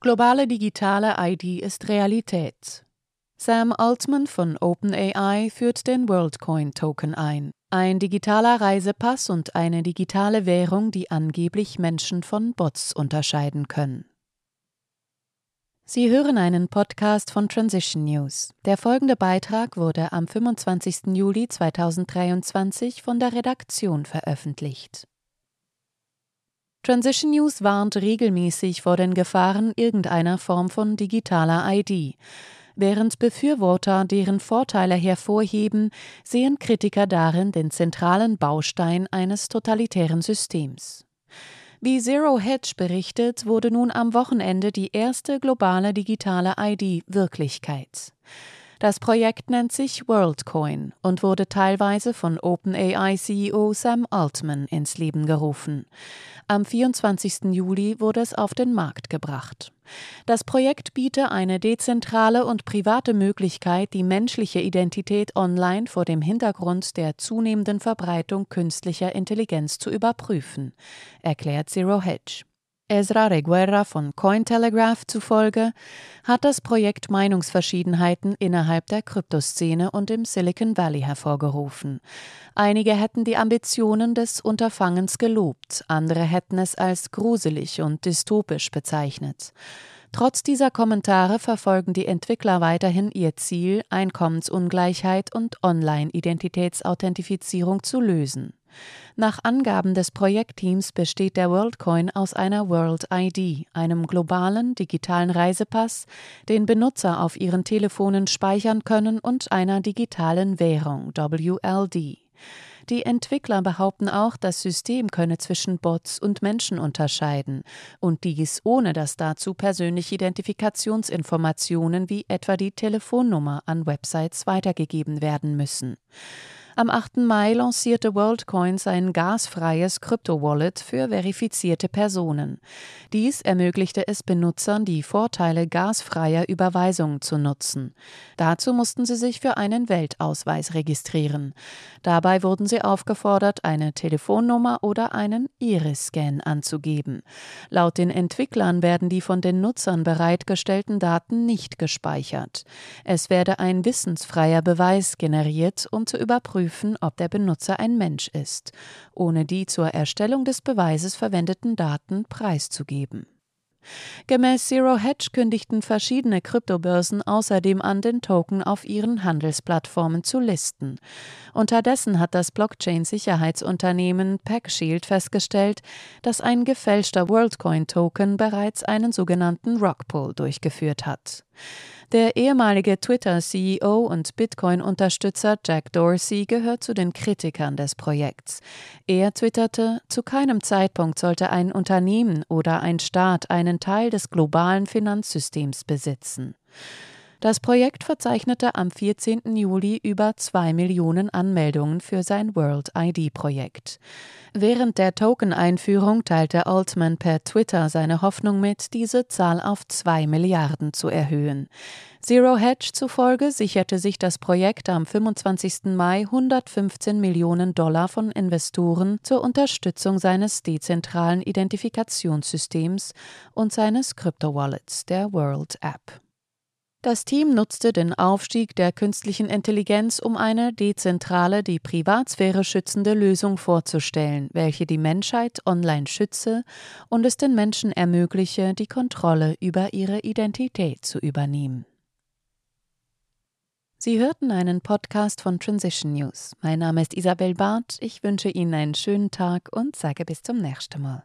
Globale digitale ID ist Realität. Sam Altman von OpenAI führt den WorldCoin Token ein. Ein digitaler Reisepass und eine digitale Währung, die angeblich Menschen von Bots unterscheiden können. Sie hören einen Podcast von Transition News. Der folgende Beitrag wurde am 25. Juli 2023 von der Redaktion veröffentlicht. Transition News warnt regelmäßig vor den Gefahren irgendeiner Form von digitaler ID. Während Befürworter deren Vorteile hervorheben, sehen Kritiker darin den zentralen Baustein eines totalitären Systems. Wie Zero Hedge berichtet, wurde nun am Wochenende die erste globale digitale ID Wirklichkeit. Das Projekt nennt sich WorldCoin und wurde teilweise von OpenAI-CEO Sam Altman ins Leben gerufen. Am 24. Juli wurde es auf den Markt gebracht. Das Projekt biete eine dezentrale und private Möglichkeit, die menschliche Identität online vor dem Hintergrund der zunehmenden Verbreitung künstlicher Intelligenz zu überprüfen, erklärt Zero Hedge. Ezra Reguerra von Cointelegraph zufolge hat das Projekt Meinungsverschiedenheiten innerhalb der Kryptoszene und im Silicon Valley hervorgerufen. Einige hätten die Ambitionen des Unterfangens gelobt, andere hätten es als gruselig und dystopisch bezeichnet. Trotz dieser Kommentare verfolgen die Entwickler weiterhin ihr Ziel, Einkommensungleichheit und Online-Identitätsauthentifizierung zu lösen. Nach Angaben des Projektteams besteht der WorldCoin aus einer World ID, einem globalen digitalen Reisepass, den Benutzer auf ihren Telefonen speichern können und einer digitalen Währung WLD. Die Entwickler behaupten auch, das System könne zwischen Bots und Menschen unterscheiden, und dies ohne dass dazu persönliche Identifikationsinformationen wie etwa die Telefonnummer an Websites weitergegeben werden müssen. Am 8. Mai lancierte WorldCoin sein gasfreies Krypto-Wallet für verifizierte Personen. Dies ermöglichte es Benutzern, die Vorteile gasfreier Überweisungen zu nutzen. Dazu mussten sie sich für einen Weltausweis registrieren. Dabei wurden sie aufgefordert, eine Telefonnummer oder einen Iris-Scan anzugeben. Laut den Entwicklern werden die von den Nutzern bereitgestellten Daten nicht gespeichert. Es werde ein wissensfreier Beweis generiert, um zu überprüfen, prüfen, ob der Benutzer ein Mensch ist, ohne die zur Erstellung des Beweises verwendeten Daten preiszugeben. Gemäß Zero Hedge kündigten verschiedene Kryptobörsen außerdem an, den Token auf ihren Handelsplattformen zu listen. Unterdessen hat das Blockchain-Sicherheitsunternehmen PackShield festgestellt, dass ein gefälschter WorldCoin-Token bereits einen sogenannten Rockpull durchgeführt hat. Der ehemalige Twitter-CEO und Bitcoin-Unterstützer Jack Dorsey gehört zu den Kritikern des Projekts. Er twitterte, zu keinem Zeitpunkt sollte ein Unternehmen oder ein Staat einen Teil des globalen Finanzsystems besitzen. Das Projekt verzeichnete am 14. Juli über zwei Millionen Anmeldungen für sein World ID-Projekt. Während der Token-Einführung teilte Altman per Twitter seine Hoffnung mit, diese Zahl auf zwei Milliarden zu erhöhen. Zero Hedge zufolge sicherte sich das Projekt am 25. Mai 115 Millionen Dollar von Investoren zur Unterstützung seines dezentralen Identifikationssystems und seines Crypto-Wallets, der World App. Das Team nutzte den Aufstieg der künstlichen Intelligenz, um eine dezentrale, die Privatsphäre schützende Lösung vorzustellen, welche die Menschheit online schütze und es den Menschen ermögliche, die Kontrolle über ihre Identität zu übernehmen. Sie hörten einen Podcast von Transition News. Mein Name ist Isabel Barth. Ich wünsche Ihnen einen schönen Tag und sage bis zum nächsten Mal.